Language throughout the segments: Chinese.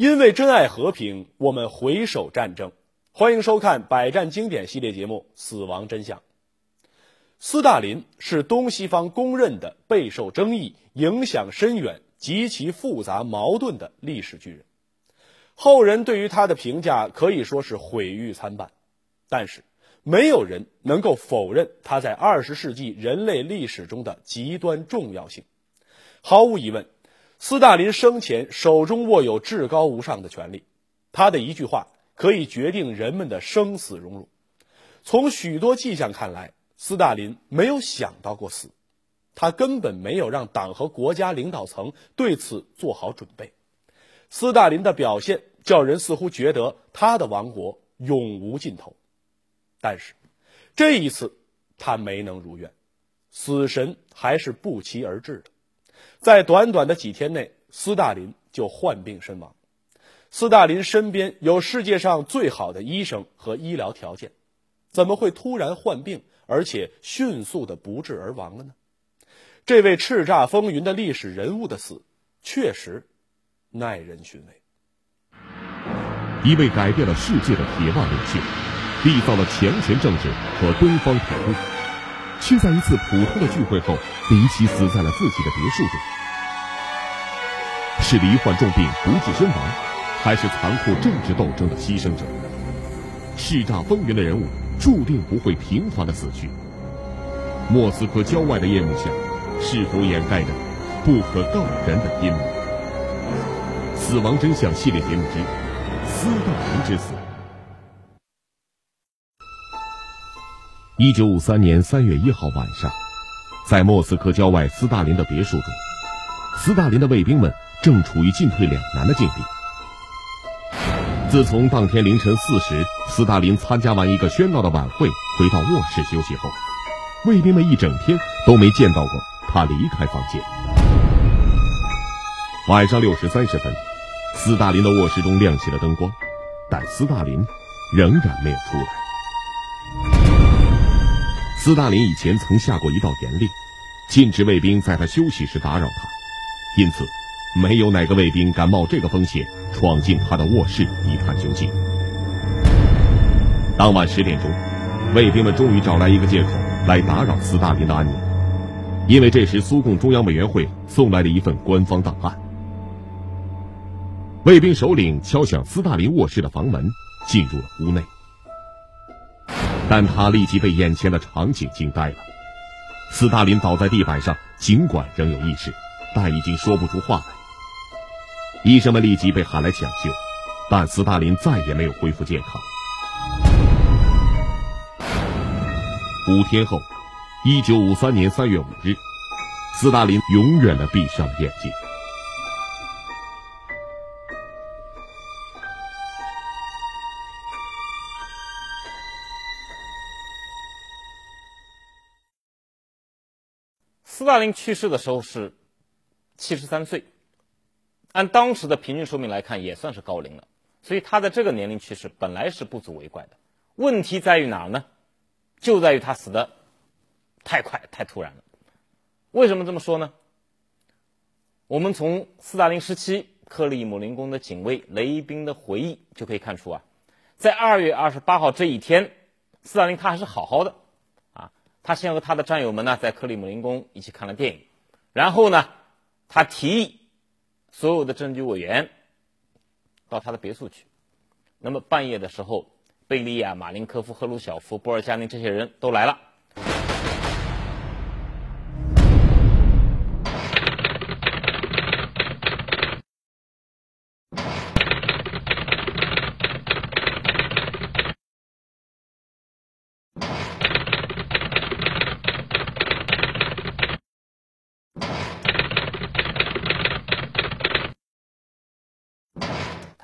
因为珍爱和平，我们回首战争。欢迎收看百战经典系列节目《死亡真相》。斯大林是东西方公认的备受争议、影响深远、极其复杂矛盾的历史巨人。后人对于他的评价可以说是毁誉参半，但是没有人能够否认他在二十世纪人类历史中的极端重要性。毫无疑问。斯大林生前手中握有至高无上的权力，他的一句话可以决定人们的生死荣辱。从许多迹象看来，斯大林没有想到过死，他根本没有让党和国家领导层对此做好准备。斯大林的表现叫人似乎觉得他的王国永无尽头，但是这一次他没能如愿，死神还是不期而至的。在短短的几天内，斯大林就患病身亡。斯大林身边有世界上最好的医生和医疗条件，怎么会突然患病，而且迅速的不治而亡了呢？这位叱咤风云的历史人物的死，确实耐人寻味。一位改变了世界的铁腕领袖，缔造了强权政治和东方铁路。却在一次普通的聚会后，离奇死在了自己的别墅中。是罹患重病不治身亡，还是残酷政治斗争的牺牲者？叱咤风云的人物，注定不会平凡的死去。莫斯科郊外的夜幕下，是否掩盖着不可告人的阴谋？死亡真相系列节目之斯大林之死。一九五三年三月一号晚上，在莫斯科郊外斯大林的别墅中，斯大林的卫兵们正处于进退两难的境地。自从当天凌晨四时，斯大林参加完一个喧闹的晚会，回到卧室休息后，卫兵们一整天都没见到过他离开房间。晚上六时三十分，斯大林的卧室中亮起了灯光，但斯大林仍然没有出来。斯大林以前曾下过一道严令，禁止卫兵在他休息时打扰他，因此，没有哪个卫兵敢冒这个风险闯进他的卧室一探究竟。当晚十点钟，卫兵们终于找来一个借口来打扰斯大林的安宁，因为这时苏共中央委员会送来了一份官方档案。卫兵首领敲响斯大林卧室的房门，进入了屋内。但他立即被眼前的场景惊呆了。斯大林倒在地板上，尽管仍有意识，但已经说不出话来。医生们立即被喊来抢救，但斯大林再也没有恢复健康。五天后，一九五三年三月五日，斯大林永远的闭上了眼睛。斯大林去世的时候是七十三岁，按当时的平均寿命来看，也算是高龄了。所以他在这个年龄去世本来是不足为怪的。问题在于哪儿呢？就在于他死的太快、太突然了。为什么这么说呢？我们从斯大林时期克里姆林宫的警卫雷宾的回忆就可以看出啊，在二月二十八号这一天，斯大林他还是好好的。他先和他的战友们呢，在克里姆林宫一起看了电影，然后呢，他提议所有的政治委员到他的别墅去。那么半夜的时候，贝利亚、马林科夫、赫鲁晓夫、波尔加宁这些人都来了。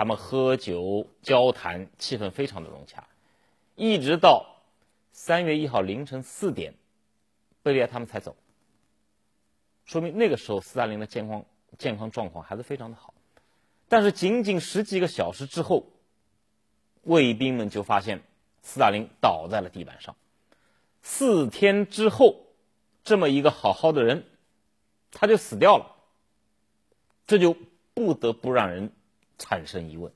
们喝酒交谈，气氛非常的融洽，一直到三月一号凌晨四点，贝利亚他们才走。说明那个时候斯大林的健康健康状况还是非常的好。但是仅仅十几个小时之后，卫兵们就发现斯大林倒在了地板上。四天之后，这么一个好好的人，他就死掉了。这就不得不让人。产生疑问。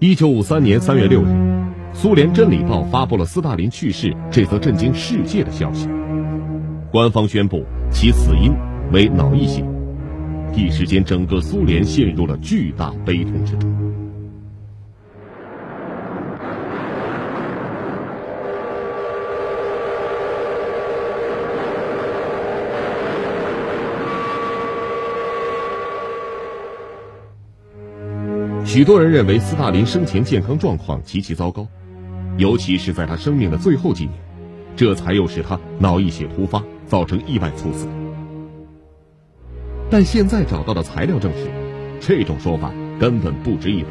一九五三年三月六日，苏联《真理报》发布了斯大林去世这则震惊世界的消息。官方宣布其死因为脑溢血，一时间整个苏联陷入了巨大悲痛之中。许多人认为斯大林生前健康状况极其糟糕，尤其是在他生命的最后几年，这才又使他脑溢血突发，造成意外猝死。但现在找到的材料证实，这种说法根本不值一驳。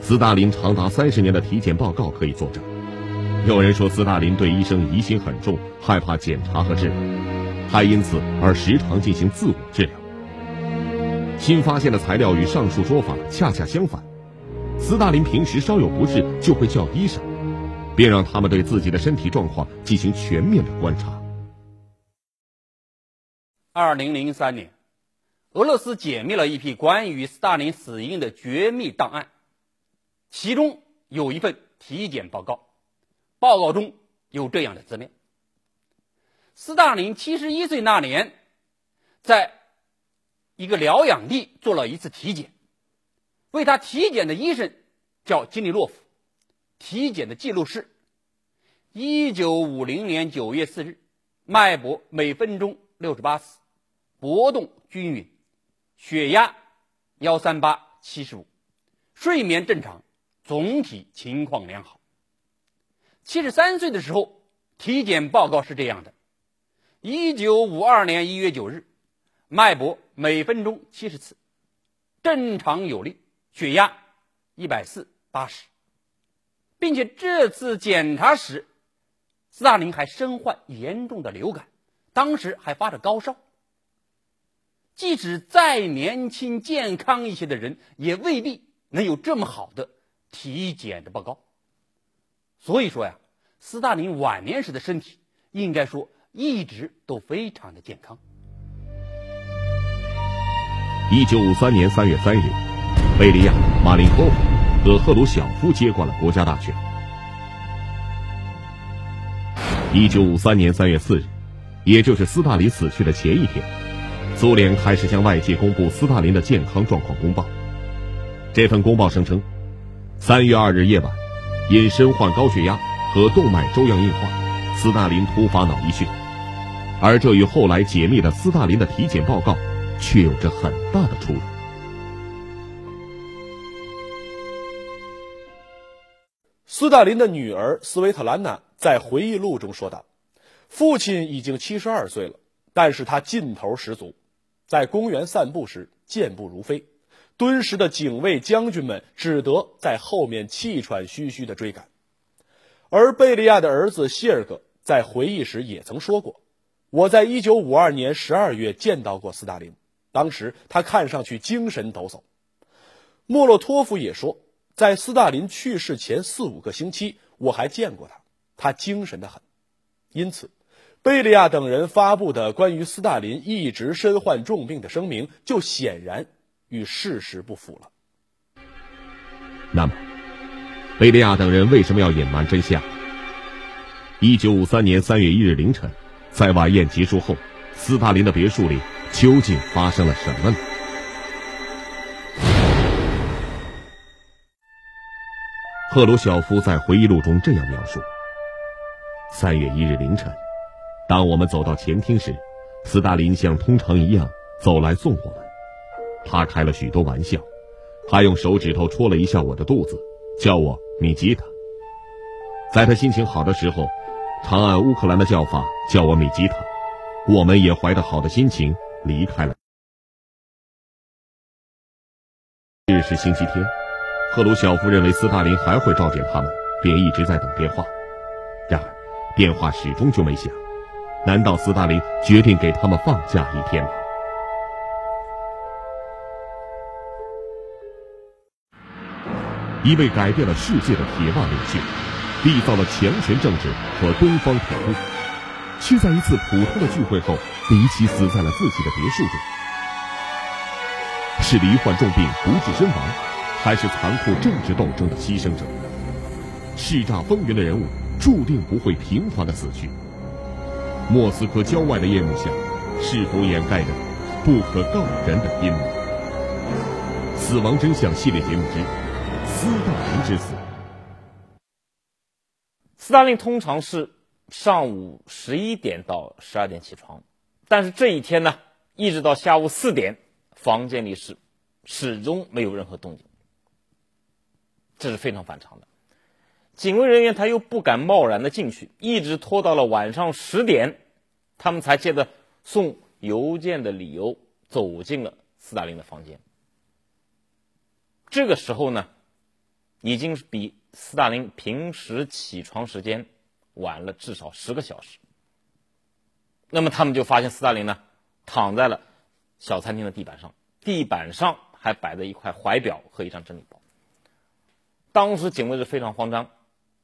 斯大林长达三十年的体检报告可以作证。有人说斯大林对医生疑心很重，害怕检查和治疗，还因此而时常进行自我治疗。新发现的材料与上述说法恰恰相反。斯大林平时稍有不适就会叫医生，并让他们对自己的身体状况进行全面的观察。二零零三年，俄罗斯解密了一批关于斯大林死因的绝密档案，其中有一份体检报告，报告中有这样的资料：斯大林七十一岁那年，在一个疗养地做了一次体检，为他体检的医生叫金利洛夫，体检的记录是：一九五零年九月四日，脉搏每分钟六十八次，搏动均匀，血压幺三八七十五，睡眠正常，总体情况良好。七十三岁的时候，体检报告是这样的：一九五二年一月九日。脉搏每分钟七十次，正常有力，血压一百四八十，并且这次检查时，斯大林还身患严重的流感，当时还发着高烧。即使再年轻健康一些的人，也未必能有这么好的体检的报告。所以说呀，斯大林晚年时的身体，应该说一直都非常的健康。一九五三年三月三日，贝利亚、马林科夫和赫鲁晓夫接管了国家大权。一九五三年三月四日，也就是斯大林死去的前一天，苏联开始向外界公布斯大林的健康状况公报。这份公报声称，三月二日夜晚，因身患高血压和动脉粥样硬化，斯大林突发脑溢血，而这与后来解密的斯大林的体检报告。却有着很大的出入。斯大林的女儿斯维特兰娜在回忆录中说道：“父亲已经七十二岁了，但是他劲头十足，在公园散步时健步如飞，敦实的警卫将军们只得在后面气喘吁吁的追赶。”而贝利亚的儿子希尔格在回忆时也曾说过：“我在一九五二年十二月见到过斯大林。”当时他看上去精神抖擞。莫洛托夫也说，在斯大林去世前四五个星期，我还见过他，他精神的很。因此，贝利亚等人发布的关于斯大林一直身患重病的声明，就显然与事实不符了。那么，贝利亚等人为什么要隐瞒真相？一九五三年三月一日凌晨，在晚宴结束后，斯大林的别墅里。究竟发生了什么呢？赫鲁晓夫在回忆录中这样描述：三月一日凌晨，当我们走到前厅时，斯大林像通常一样走来送我们。他开了许多玩笑，还用手指头戳了一下我的肚子，叫我米吉塔。在他心情好的时候，常按乌克兰的叫法叫我米吉塔。我们也怀着好的心情。离开了。日是星期天，赫鲁晓夫认为斯大林还会召见他们，便一直在等电话。然而，电话始终就没响。难道斯大林决定给他们放假一天吗？一位改变了世界的铁腕领袖，缔造了强权政治和东方铁幕，却在一次普通的聚会后离奇死在了自己的别墅中。是罹患重病不治身亡，还是残酷政治斗争的牺牲者？叱咤风云的人物注定不会平凡的死去。莫斯科郊外的夜幕下，是否掩盖着不可告人的阴谋？死亡真相系列节目之斯大林之死。斯大林通常是上午十一点到十二点起床，但是这一天呢，一直到下午四点，房间里是始终没有任何动静，这是非常反常的。警卫人员他又不敢贸然的进去，一直拖到了晚上十点，他们才借着送邮件的理由走进了斯大林的房间。这个时候呢，已经是比。斯大林平时起床时间晚了至少十个小时。那么他们就发现斯大林呢躺在了小餐厅的地板上，地板上还摆着一块怀表和一张真理包。当时警卫是非常慌张，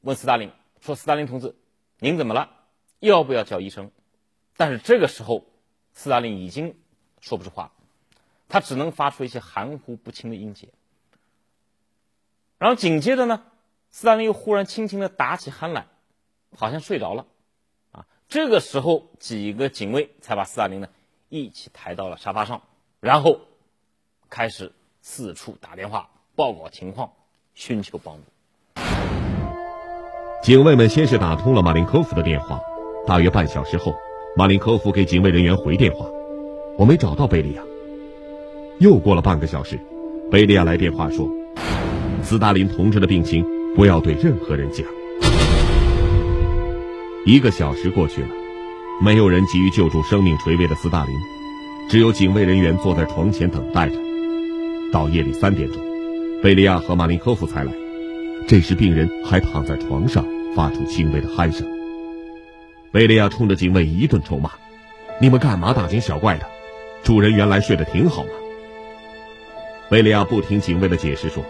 问斯大林说：“斯大林同志，您怎么了？要不要叫医生？”但是这个时候，斯大林已经说不出话，他只能发出一些含糊不清的音节。然后紧接着呢？斯大林又忽然轻轻的打起鼾来，好像睡着了，这个时候几个警卫才把斯大林呢一起抬到了沙发上，然后开始四处打电话报告情况，寻求帮助。警卫们先是打通了马林科夫的电话，大约半小时后，马林科夫给警卫人员回电话：“我没找到贝利亚。”又过了半个小时，贝利亚来电话说：“斯大林同志的病情。”不要对任何人讲。一个小时过去了，没有人急于救助生命垂危的斯大林，只有警卫人员坐在床前等待着。到夜里三点钟，贝利亚和马林科夫才来。这时病人还躺在床上，发出轻微的鼾声。贝利亚冲着警卫一顿臭骂：“你们干嘛大惊小怪的？主人原来睡得挺好嘛。”贝利亚不听警卫的解释，说：“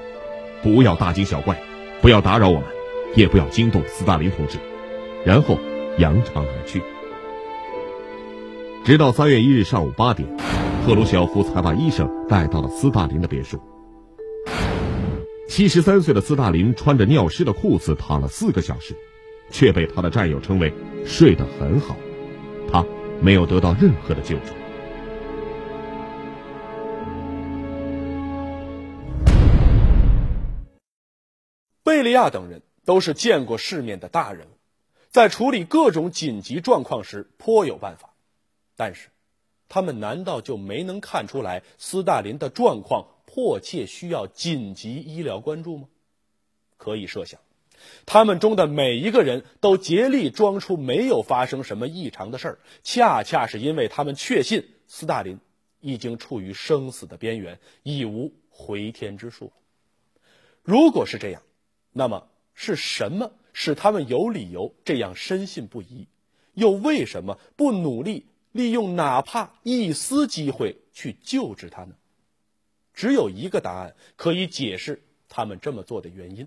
不要大惊小怪。”不要打扰我们，也不要惊动斯大林同志，然后扬长而去。直到三月一日上午八点，赫鲁晓夫才把医生带到了斯大林的别墅。七十三岁的斯大林穿着尿湿的裤子躺了四个小时，却被他的战友称为睡得很好。他没有得到任何的救助。贝利亚等人都是见过世面的大人物，在处理各种紧急状况时颇有办法。但是，他们难道就没能看出来斯大林的状况迫切需要紧急医疗关注吗？可以设想，他们中的每一个人都竭力装出没有发生什么异常的事儿，恰恰是因为他们确信斯大林已经处于生死的边缘，已无回天之术。如果是这样，那么是什么使他们有理由这样深信不疑？又为什么不努力利用哪怕一丝机会去救治他呢？只有一个答案可以解释他们这么做的原因，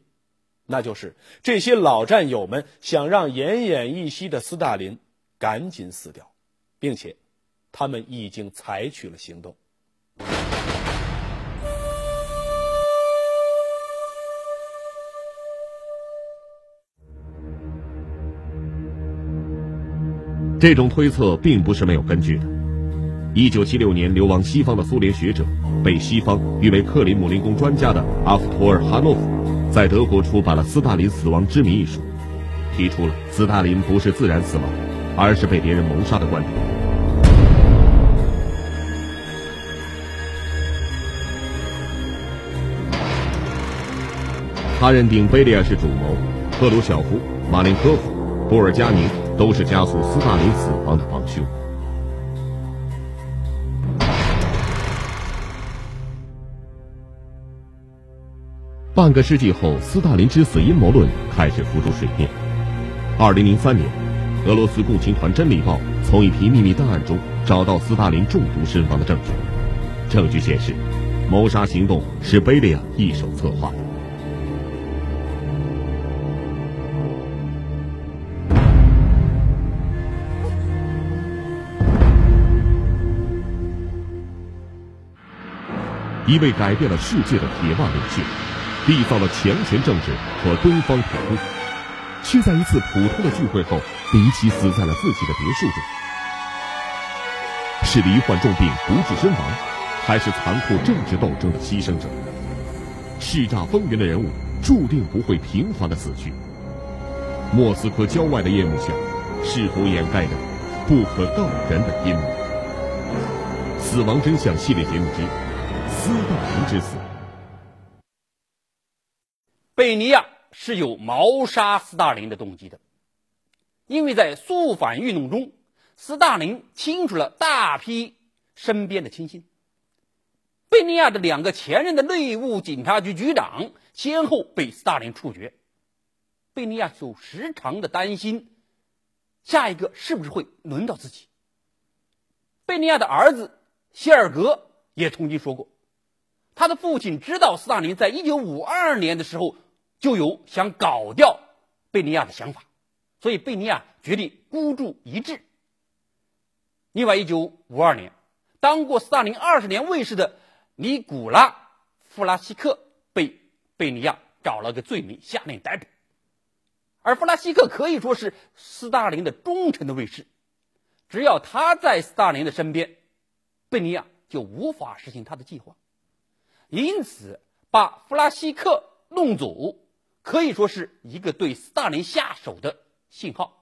那就是这些老战友们想让奄奄一息的斯大林赶紧死掉，并且他们已经采取了行动。这种推测并不是没有根据的。一九七六年，流亡西方的苏联学者，被西方誉为克里姆林宫专家的阿夫托尔哈诺夫，在德国出版了《斯大林死亡之谜》一书，提出了斯大林不是自然死亡，而是被别人谋杀的观点。他认定贝利亚是主谋，赫鲁晓夫、马林科夫、波尔加宁。都是加速斯大林死亡的帮凶。半个世纪后，斯大林之死阴谋论开始浮出水面。二零零三年，俄罗斯共青团《真理报》从一批秘密档案中找到斯大林中毒身亡的证据，证据显示，谋杀行动是贝利亚一手策划的。一位改变了世界的铁腕领袖，缔造了强权政治和东方统一，却在一次普通的聚会后离奇死在了自己的别墅中。是罹患重病不治身亡，还是残酷政治斗争的牺牲者？叱咤风云的人物注定不会平凡的死去。莫斯科郊外的夜幕下，是否掩盖着不可告人的阴谋？死亡真相系列节目之斯大林之死。贝尼亚是有谋杀斯大林的动机的，因为在肃反运动中，斯大林清除了大批身边的亲信。贝尼亚的两个前任的内务警察局局长先后被斯大林处决。贝尼亚就时常的担心，下一个是不是会轮到自己。贝尼亚的儿子谢尔格也曾经说过，他的父亲知道斯大林在一九五二年的时候就有想搞掉贝尼亚的想法，所以贝尼亚决定孤注一掷。另外，一九五二年，当过斯大林二十年卫士的。尼古拉·弗拉西克被贝尼亚找了个罪名，下令逮捕。而弗拉西克可以说是斯大林的忠诚的卫士，只要他在斯大林的身边，贝尼亚就无法实行他的计划。因此，把弗拉西克弄走，可以说是一个对斯大林下手的信号。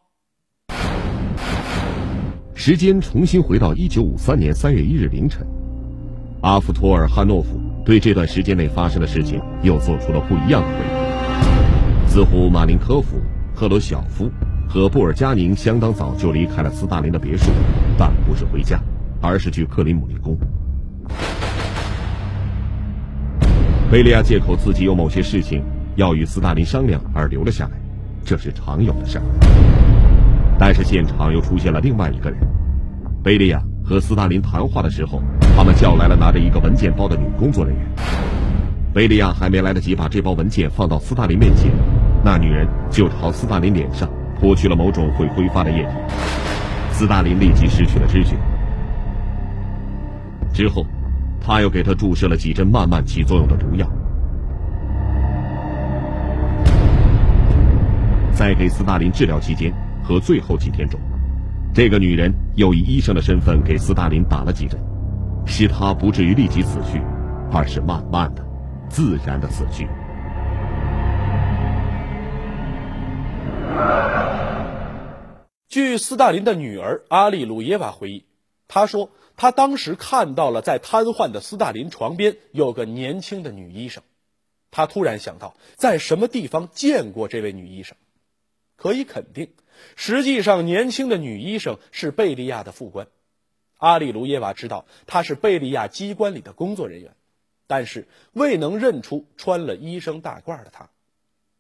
时间重新回到一九五三年三月一日凌晨。阿夫托尔汉诺夫对这段时间内发生的事情又做出了不一样的回忆。似乎马林科夫、赫鲁晓夫和布尔加宁相当早就离开了斯大林的别墅，但不是回家，而是去克林姆林宫。贝利亚借口自己有某些事情要与斯大林商量而留了下来，这是常有的事儿。但是现场又出现了另外一个人，贝利亚。和斯大林谈话的时候，他们叫来了拿着一个文件包的女工作人员。贝利亚还没来得及把这包文件放到斯大林面前，那女人就朝斯大林脸上泼去了某种会挥发的液体。斯大林立即失去了知觉。之后，他又给他注射了几针慢慢起作用的毒药。在给斯大林治疗期间和最后几天中。这个女人又以医生的身份给斯大林打了几针，使他不至于立即死去，而是慢慢的、自然的死去。据斯大林的女儿阿利鲁耶娃回忆，她说，他当时看到了在瘫痪的斯大林床边有个年轻的女医生，他突然想到在什么地方见过这位女医生，可以肯定。实际上，年轻的女医生是贝利亚的副官。阿里卢耶娃知道她是贝利亚机关里的工作人员，但是未能认出穿了医生大褂的她。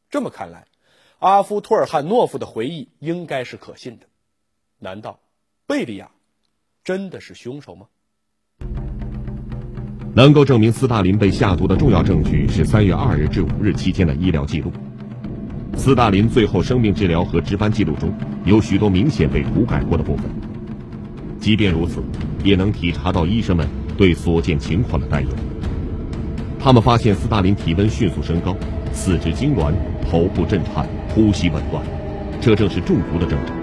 这么看来，阿夫托尔汉诺夫的回忆应该是可信的。难道贝利亚真的是凶手吗？能够证明斯大林被下毒的重要证据是三月二日至五日期间的医疗记录。斯大林最后生命治疗和值班记录中有许多明显被涂改过的部分。即便如此，也能体察到医生们对所见情况的担忧。他们发现斯大林体温迅速升高，四肢痉挛，头部震颤，呼吸紊乱，这正是中毒的征兆。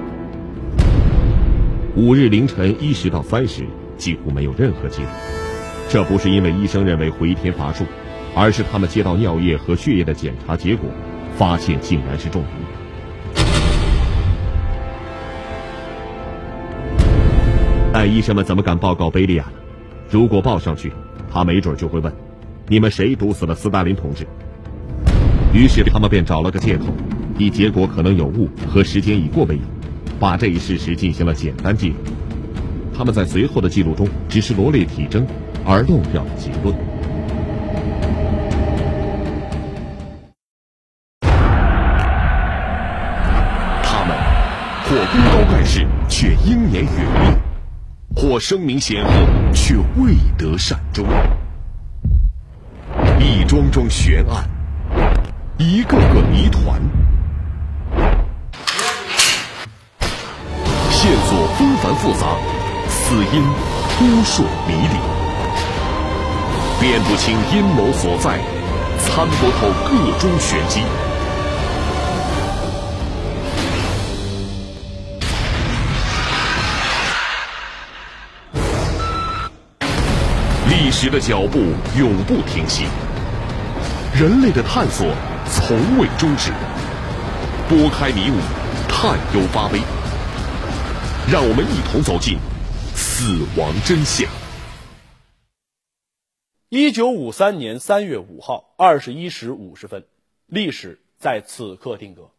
五日凌晨一时到三时几乎没有任何记录，这不是因为医生认为回天乏术，而是他们接到尿液和血液的检查结果。发现竟然是中毒，但医生们怎么敢报告贝利亚呢？如果报上去，他没准就会问：“你们谁毒死了斯大林同志？”于是他们便找了个借口，以结果可能有误和时间已过为由，把这一事实进行了简单记录。他们在随后的记录中只是罗列体征，而漏掉了结论。他们或功高盖世却英年远命，或声名显赫，却未得善终。一桩桩悬案，一个个谜团，索纷繁复杂，死因扑朔迷离。辨不清阴谋所在，参不透个中玄机。历史的脚步永不停息，人类的探索从未终止。拨开迷雾，探幽发微，让我们一同走进死亡真相。一九五三年三月五号二十一时五十分，历史在此刻定格，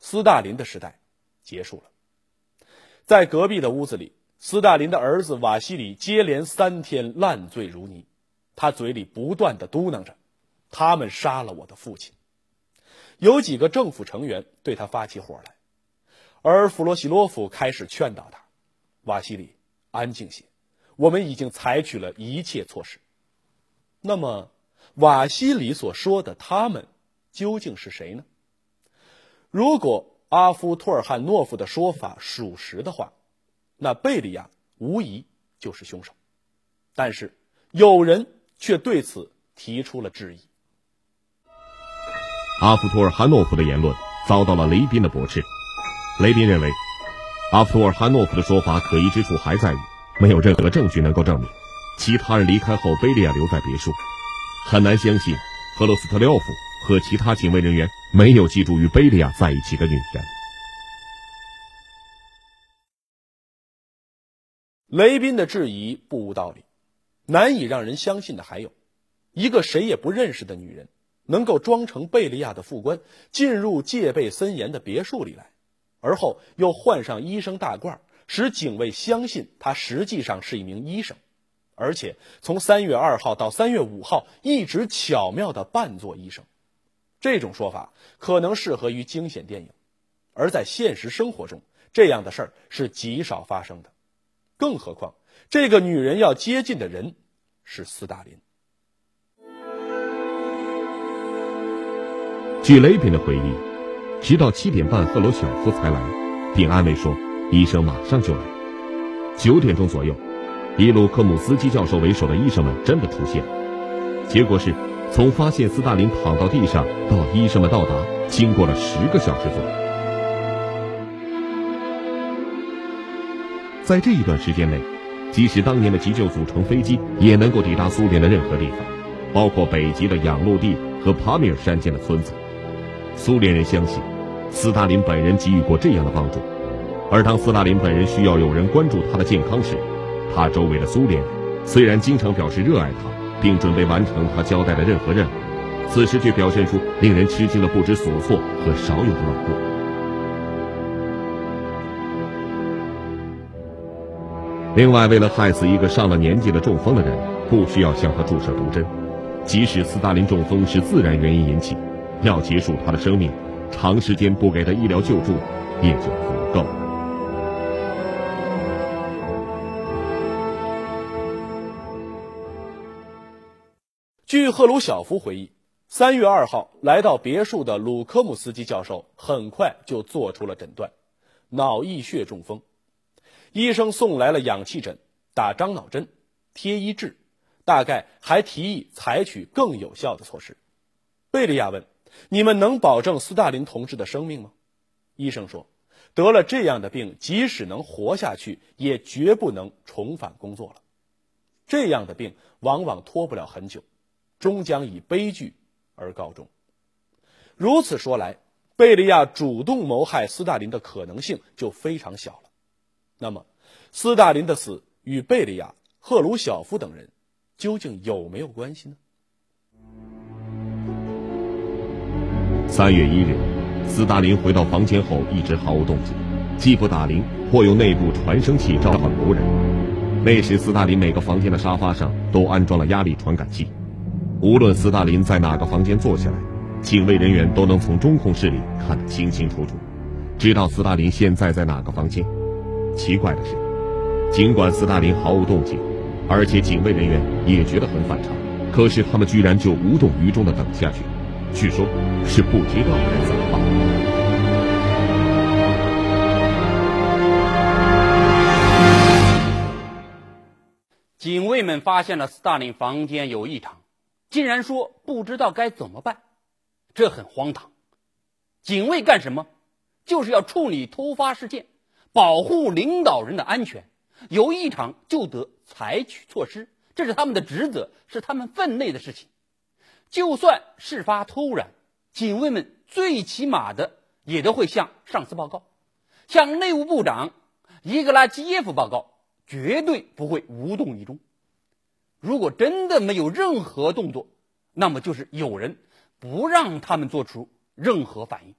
斯大林的时代结束了。在隔壁的屋子里，斯大林的儿子瓦西里接连三天烂醉如泥，他嘴里不断的嘟囔着：“他们杀了我的父亲。”有几个政府成员对他发起火来，而弗罗西洛夫开始劝导他：“瓦西里，安静些，我们已经采取了一切措施。”那么，瓦西里所说的“他们”究竟是谁呢？如果阿夫托尔汉诺夫的说法属实的话，那贝利亚无疑就是凶手。但是，有人却对此提出了质疑。阿夫托尔汉诺夫的言论遭到了雷宾的驳斥。雷宾认为，阿夫托尔汉诺夫的说法可疑之处还在于，没有任何证据能够证明。其他人离开后，贝利亚留在别墅，很难相信赫罗斯特廖夫和其他警卫人员没有记住与贝利亚在一起的女人。雷宾的质疑不无道理，难以让人相信的还有，一个谁也不认识的女人能够装成贝利亚的副官进入戒备森严的别墅里来，而后又换上医生大褂，使警卫相信他实际上是一名医生。而且从三月二号到三月五号，一直巧妙的扮作医生，这种说法可能适合于惊险电影，而在现实生活中，这样的事儿是极少发生的。更何况，这个女人要接近的人是斯大林。据雷宾的回忆，直到七点半，赫鲁晓夫才来，并安慰说，医生马上就来。九点钟左右。以鲁科姆斯基教授为首的医生们真的出现，结果是，从发现斯大林躺到地上到医生们到达，经过了十个小时左右。在这一段时间内，即使当年的急救组乘飞机也能够抵达苏联的任何地方，包括北极的养路地和帕米尔山间的村子。苏联人相信，斯大林本人给予过这样的帮助，而当斯大林本人需要有人关注他的健康时，他周围的苏联人虽然经常表示热爱他，并准备完成他交代的任何任务，此时却表现出令人吃惊的不知所措和少有的冷漠。另外，为了害死一个上了年纪的中风的人，不需要向他注射毒针，即使斯大林中风是自然原因引起，要结束他的生命，长时间不给他医疗救助也就足够。据赫鲁晓夫回忆，三月二号来到别墅的鲁科姆斯基教授很快就做出了诊断：脑溢血中风。医生送来了氧气枕、打樟脑针、贴医治，大概还提议采取更有效的措施。贝利亚问：“你们能保证斯大林同志的生命吗？”医生说：“得了这样的病，即使能活下去，也绝不能重返工作了。这样的病往往拖不了很久。”终将以悲剧而告终。如此说来，贝利亚主动谋害斯大林的可能性就非常小了。那么，斯大林的死与贝利亚、赫鲁晓夫等人究竟有没有关系呢？三月一日，斯大林回到房间后一直毫无动静，既不打铃，或用内部传声器召唤仆人。那时，斯大林每个房间的沙发上都安装了压力传感器。无论斯大林在哪个房间坐下来，警卫人员都能从中控室里看得清清楚楚，知道斯大林现在在哪个房间。奇怪的是，尽管斯大林毫无动静，而且警卫人员也觉得很反常，可是他们居然就无动于衷地等下去，据说，是不知道该怎么办。警卫们发现了斯大林房间有异常。竟然说不知道该怎么办，这很荒唐。警卫干什么？就是要处理突发事件，保护领导人的安全，有异常就得采取措施，这是他们的职责，是他们分内的事情。就算事发突然，警卫们最起码的也都会向上司报告，向内务部长伊格拉基耶夫报告，绝对不会无动于衷。如果真的没有任何动作，那么就是有人不让他们做出任何反应。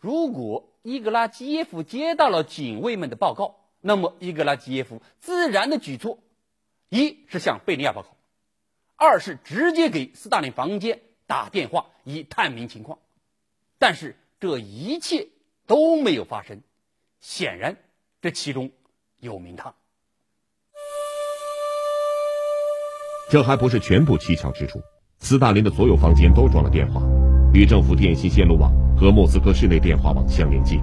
如果伊格拉基耶夫接到了警卫们的报告，那么伊格拉基耶夫自然的举措，一是向贝利亚报告，二是直接给斯大林房间打电话以探明情况。但是这一切都没有发生，显然这其中有名堂。这还不是全部蹊跷之处，斯大林的所有房间都装了电话，与政府电信线路网。和莫斯科市内电话网相连接，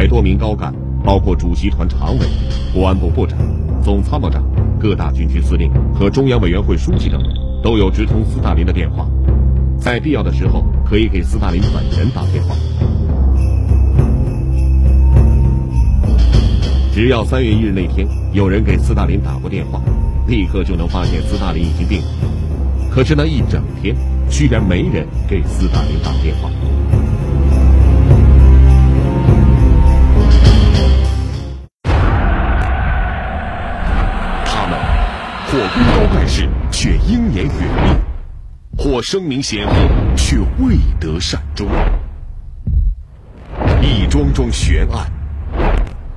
百多名高干，包括主席团常委、国安部部长、总参谋长、各大军区司令和中央委员会书记等人，都有直通斯大林的电话，在必要的时候可以给斯大林本人打电话。只要三月一日那天有人给斯大林打过电话，立刻就能发现斯大林已经病了。可是那一整天居然没人给斯大林打电话。或功高盖世却英年远命，或声名显赫却未得善终。一桩桩悬案。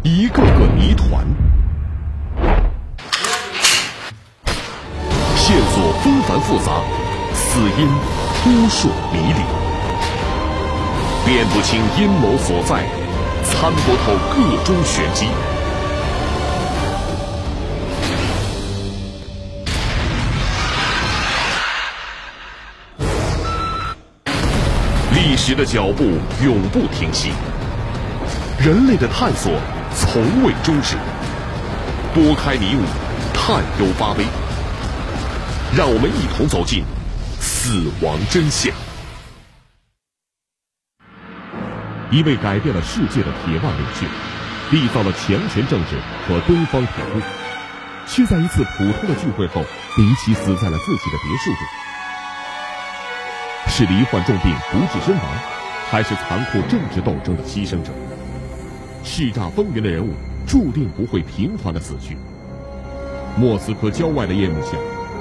一个个谜团，线索纷繁复杂，死因扑朔迷离，辨不清阴谋所在，参不透各中玄机。历史的脚步永不停息，人类的探索。从未终止，拨开迷雾，探幽发微，让我们一同走进死亡真相。一位改变了世界的铁腕领袖，缔造了强权政治和东方铁路，却在一次普通的聚会后离奇死在了自己的别墅中。是罹患重病不治身亡，还是残酷政治斗争的牺牲者？叱咤风云的人物，注定不会平凡的死去。莫斯科郊外的夜幕下，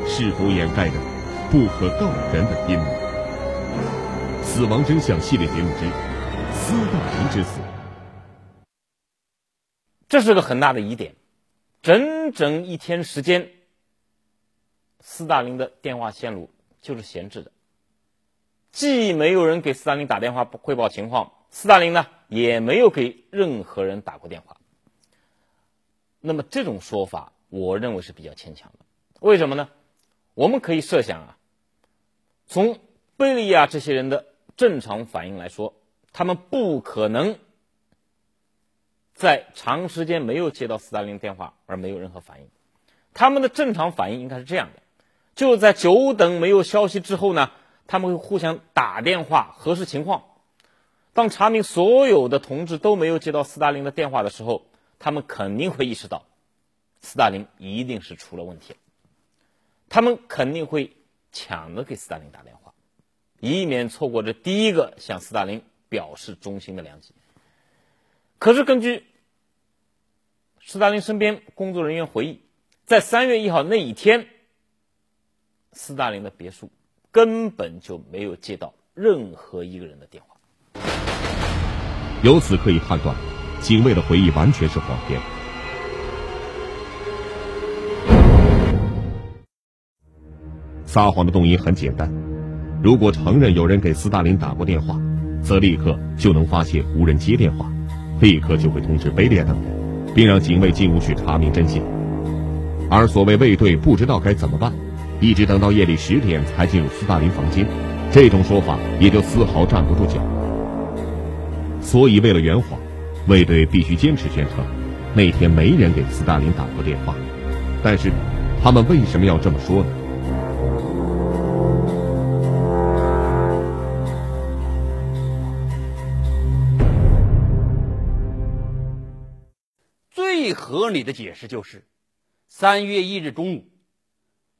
是否掩盖着不可告人的阴谋？死亡真相系列节目之斯大林之死，这是个很大的疑点。整整一天时间，斯大林的电话线路就是闲置的，既没有人给斯大林打电话汇报情况，斯大林呢？也没有给任何人打过电话。那么这种说法，我认为是比较牵强的。为什么呢？我们可以设想啊，从贝利亚这些人的正常反应来说，他们不可能在长时间没有接到斯大林电话而没有任何反应。他们的正常反应应该是这样的：就在久等没有消息之后呢，他们会互相打电话核实情况。当查明所有的同志都没有接到斯大林的电话的时候，他们肯定会意识到，斯大林一定是出了问题。他们肯定会抢着给斯大林打电话，以免错过这第一个向斯大林表示忠心的良机。可是，根据斯大林身边工作人员回忆，在三月一号那一天，斯大林的别墅根本就没有接到任何一个人的电话。由此可以判断，警卫的回忆完全是谎言。撒谎的动因很简单：如果承认有人给斯大林打过电话，则立刻就能发现无人接电话，立刻就会通知贝列等人，并让警卫进屋去查明真相。而所谓卫队不知道该怎么办，一直等到夜里十点才进入斯大林房间，这种说法也就丝毫站不住脚。所以，为了圆谎，卫队必须坚持宣称，那天没人给斯大林打过电话。但是，他们为什么要这么说呢？最合理的解释就是，三月一日中午，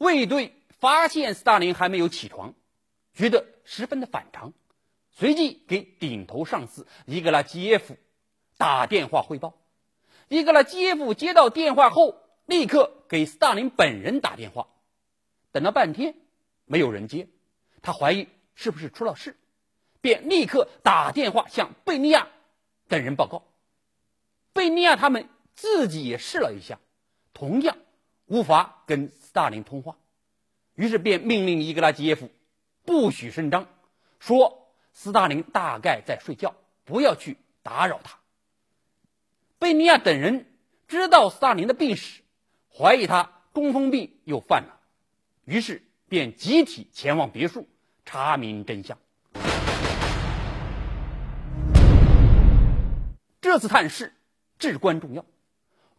卫队发现斯大林还没有起床，觉得十分的反常，随即给顶头上司伊格拉基耶夫打电话汇报。伊格拉基耶夫接到电话后，立刻给斯大林本人打电话。等了半天，没有人接，他怀疑是不是出了事，便立刻打电话向贝利亚等人报告。贝利亚他们。自己也试了一下，同样无法跟斯大林通话，于是便命令伊格拉基耶夫不许声张，说斯大林大概在睡觉，不要去打扰他。贝尼亚等人知道斯大林的病史，怀疑他中风病又犯了，于是便集体前往别墅查明真相。这次探视至关重要。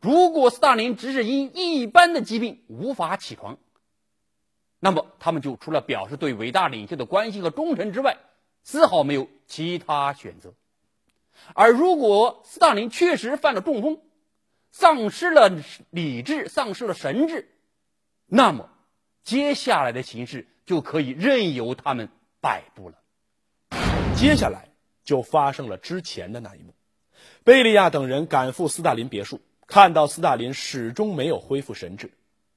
如果斯大林只是因一般的疾病无法起床，那么他们就除了表示对伟大领袖的关心和忠诚之外，丝毫没有其他选择。而如果斯大林确实犯了中风，丧失了理智，丧失了神智，那么接下来的形势就可以任由他们摆布了。接下来就发生了之前的那一幕，贝利亚等人赶赴斯大林别墅。看到斯大林始终没有恢复神智，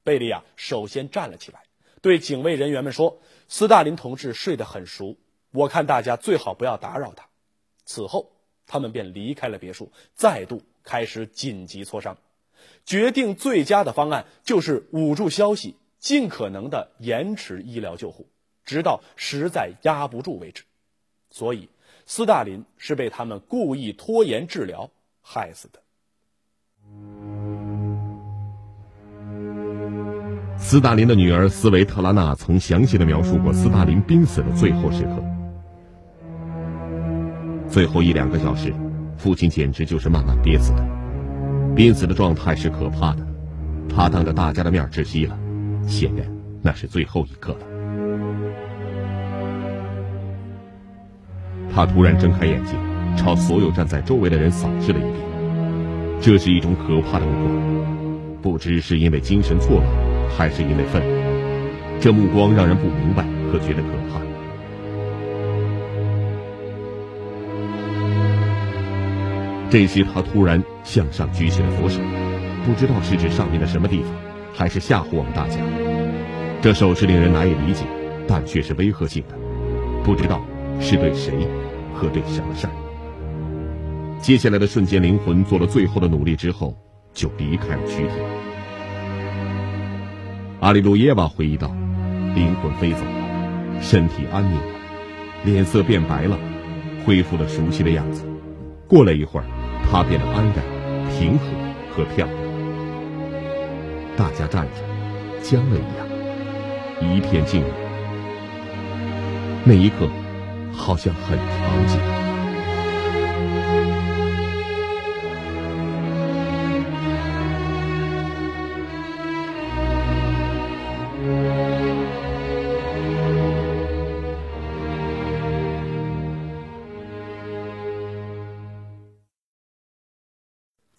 贝利亚首先站了起来，对警卫人员们说：“斯大林同志睡得很熟，我看大家最好不要打扰他。”此后，他们便离开了别墅，再度开始紧急磋商，决定最佳的方案就是捂住消息，尽可能的延迟医疗救护，直到实在压不住为止。所以，斯大林是被他们故意拖延治疗害死的。斯大林的女儿斯维特拉娜曾详细的描述过斯大林濒死的最后时刻。最后一两个小时，父亲简直就是慢慢憋死的，濒死的状态是可怕的。他当着大家的面窒息了，显然那是最后一刻了。他突然睁开眼睛，朝所有站在周围的人扫视了一遍。这是一种可怕的目光，不知是因为精神错乱，还是因为愤怒。这目光让人不明白和觉得可怕。这时，他突然向上举起了左手，不知道是指上面的什么地方，还是吓唬我们大家。这手势令人难以理解，但却是威吓性的，不知道是对谁和对什么事儿。接下来的瞬间，灵魂做了最后的努力之后，就离开了躯体。阿里路耶娃回忆道：“灵魂飞走了，身体安宁了，脸色变白了，恢复了熟悉的样子。过了一会儿，他变得安然、平和和漂亮。大家站着，僵了一样，一片静默。那一刻，好像很长久。”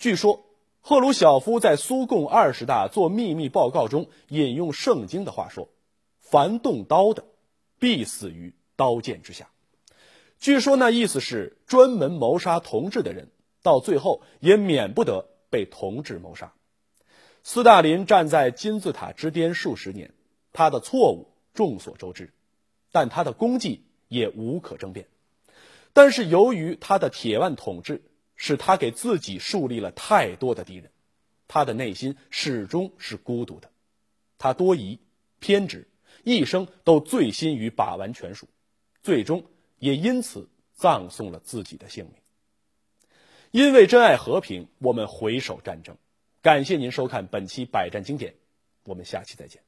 据说赫鲁晓夫在苏共二十大做秘密报告中引用圣经的话说：“凡动刀的，必死于刀剑之下。”据说那意思是专门谋杀同志的人，到最后也免不得被同志谋杀。斯大林站在金字塔之巅数十年，他的错误众所周知，但他的功绩也无可争辩。但是由于他的铁腕统治。是他给自己树立了太多的敌人，他的内心始终是孤独的，他多疑、偏执，一生都醉心于把玩权术，最终也因此葬送了自己的性命。因为珍爱和平，我们回首战争。感谢您收看本期百战经典，我们下期再见。